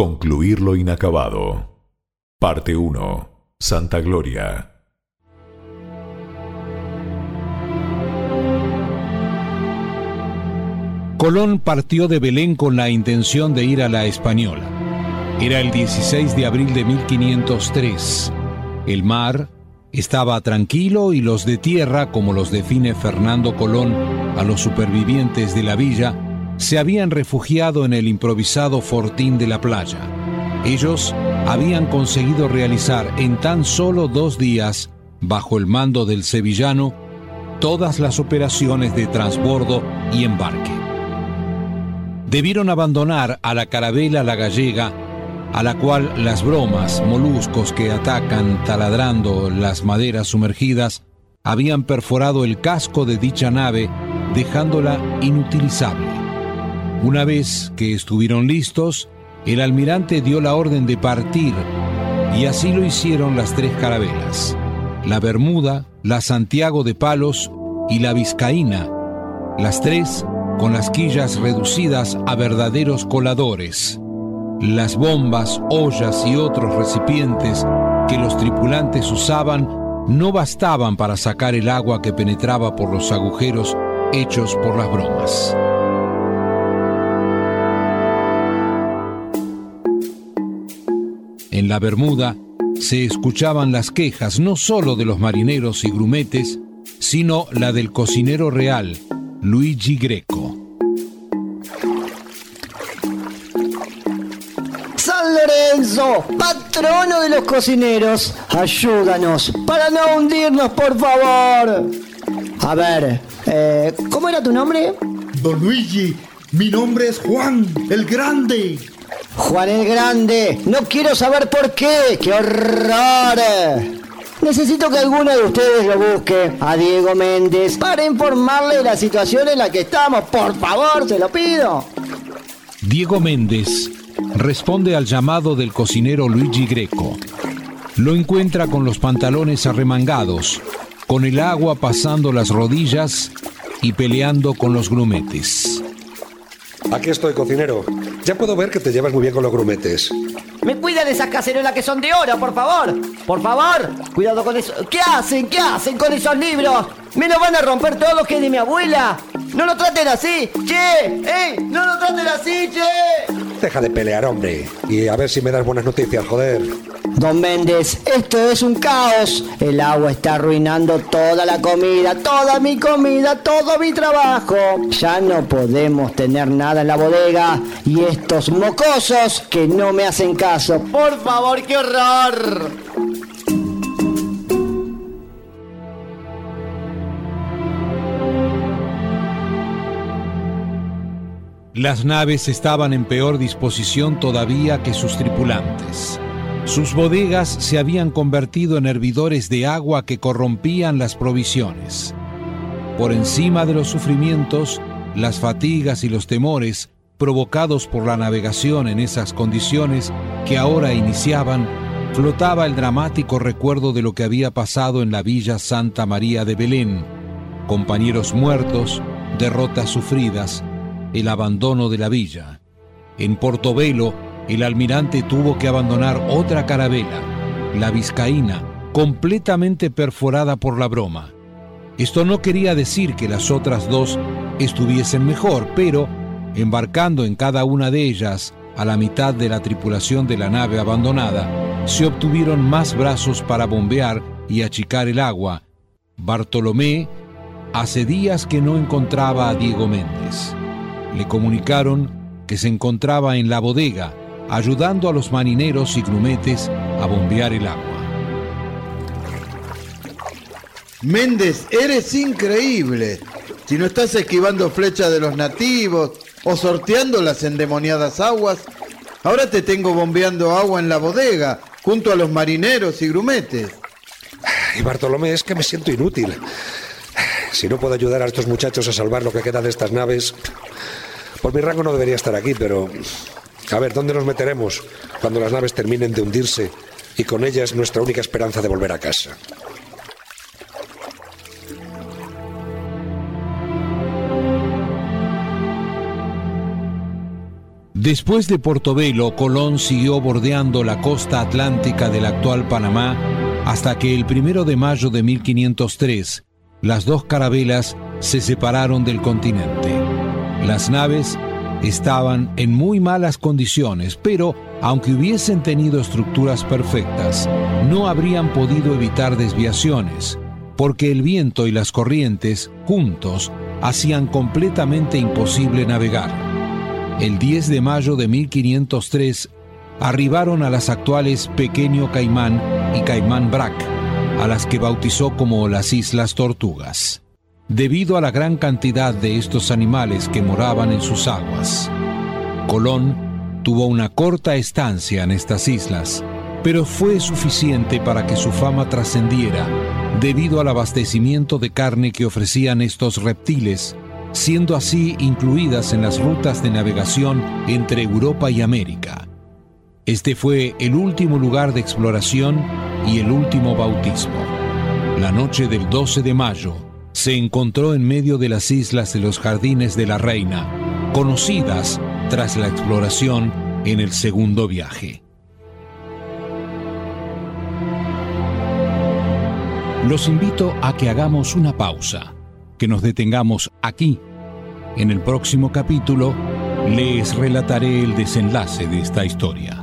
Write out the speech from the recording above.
Concluir lo inacabado. Parte 1. Santa Gloria. Colón partió de Belén con la intención de ir a la Española. Era el 16 de abril de 1503. El mar estaba tranquilo y los de tierra, como los define Fernando Colón a los supervivientes de la villa, se habían refugiado en el improvisado fortín de la playa. Ellos habían conseguido realizar en tan solo dos días, bajo el mando del sevillano, todas las operaciones de transbordo y embarque debieron abandonar a la carabela La Gallega, a la cual las bromas, moluscos que atacan taladrando las maderas sumergidas, habían perforado el casco de dicha nave, dejándola inutilizable. Una vez que estuvieron listos, el almirante dio la orden de partir, y así lo hicieron las tres carabelas, la Bermuda, la Santiago de Palos y la Vizcaína, las tres con las quillas reducidas a verdaderos coladores. Las bombas, ollas y otros recipientes que los tripulantes usaban no bastaban para sacar el agua que penetraba por los agujeros hechos por las bromas. En la Bermuda se escuchaban las quejas no solo de los marineros y grumetes, sino la del cocinero real, Luigi Greco. San Lorenzo, patrono de los cocineros, ayúdanos para no hundirnos, por favor. A ver, eh, ¿cómo era tu nombre? Don Luigi, mi nombre es Juan el Grande. Juan el Grande, no quiero saber por qué, qué horror. Necesito que alguno de ustedes lo busque a Diego Méndez para informarle de la situación en la que estamos. Por favor, se lo pido. Diego Méndez responde al llamado del cocinero Luigi Greco. Lo encuentra con los pantalones arremangados, con el agua pasando las rodillas y peleando con los grumetes. Aquí estoy, cocinero. Ya puedo ver que te llevas muy bien con los grumetes. Me cuida de esas cacerolas que son de oro, por favor. Por favor, cuidado con eso. ¿Qué hacen? ¿Qué hacen con esos libros? ¿Me lo van a romper todo lo que es de mi abuela? No lo traten así, che. ¡Eh! No lo traten así, che. Deja de pelear, hombre. Y a ver si me das buenas noticias, joder. Don Méndez, esto es un caos. El agua está arruinando toda la comida, toda mi comida, todo mi trabajo. Ya no podemos tener nada en la bodega. Y estos mocosos que no me hacen caso. Por favor, qué horror. Las naves estaban en peor disposición todavía que sus tripulantes. Sus bodegas se habían convertido en hervidores de agua que corrompían las provisiones. Por encima de los sufrimientos, las fatigas y los temores provocados por la navegación en esas condiciones que ahora iniciaban, flotaba el dramático recuerdo de lo que había pasado en la villa Santa María de Belén, compañeros muertos, derrotas sufridas, el abandono de la villa. En Portobelo, el almirante tuvo que abandonar otra carabela, la Vizcaína, completamente perforada por la broma. Esto no quería decir que las otras dos estuviesen mejor, pero, embarcando en cada una de ellas a la mitad de la tripulación de la nave abandonada, se obtuvieron más brazos para bombear y achicar el agua. Bartolomé hace días que no encontraba a Diego Méndez. Le comunicaron que se encontraba en la bodega, ayudando a los marineros y grumetes a bombear el agua. Méndez, eres increíble. Si no estás esquivando flechas de los nativos o sorteando las endemoniadas aguas, ahora te tengo bombeando agua en la bodega, junto a los marineros y grumetes. Y Bartolomé, es que me siento inútil. Si no puedo ayudar a estos muchachos a salvar lo que queda de estas naves, por mi rango no debería estar aquí, pero... A ver, ¿dónde nos meteremos cuando las naves terminen de hundirse y con ellas nuestra única esperanza de volver a casa? Después de Portobelo, Colón siguió bordeando la costa atlántica del actual Panamá hasta que el primero de mayo de 1503 las dos carabelas se separaron del continente. Las naves estaban en muy malas condiciones, pero aunque hubiesen tenido estructuras perfectas, no habrían podido evitar desviaciones, porque el viento y las corrientes, juntos, hacían completamente imposible navegar. El 10 de mayo de 1503 arribaron a las actuales Pequeño Caimán y Caimán Brac, a las que bautizó como las Islas Tortugas, debido a la gran cantidad de estos animales que moraban en sus aguas. Colón tuvo una corta estancia en estas islas, pero fue suficiente para que su fama trascendiera debido al abastecimiento de carne que ofrecían estos reptiles, siendo así incluidas en las rutas de navegación entre Europa y América. Este fue el último lugar de exploración y el último bautismo. La noche del 12 de mayo se encontró en medio de las islas de los Jardines de la Reina, conocidas tras la exploración en el segundo viaje. Los invito a que hagamos una pausa, que nos detengamos aquí. En el próximo capítulo les relataré el desenlace de esta historia.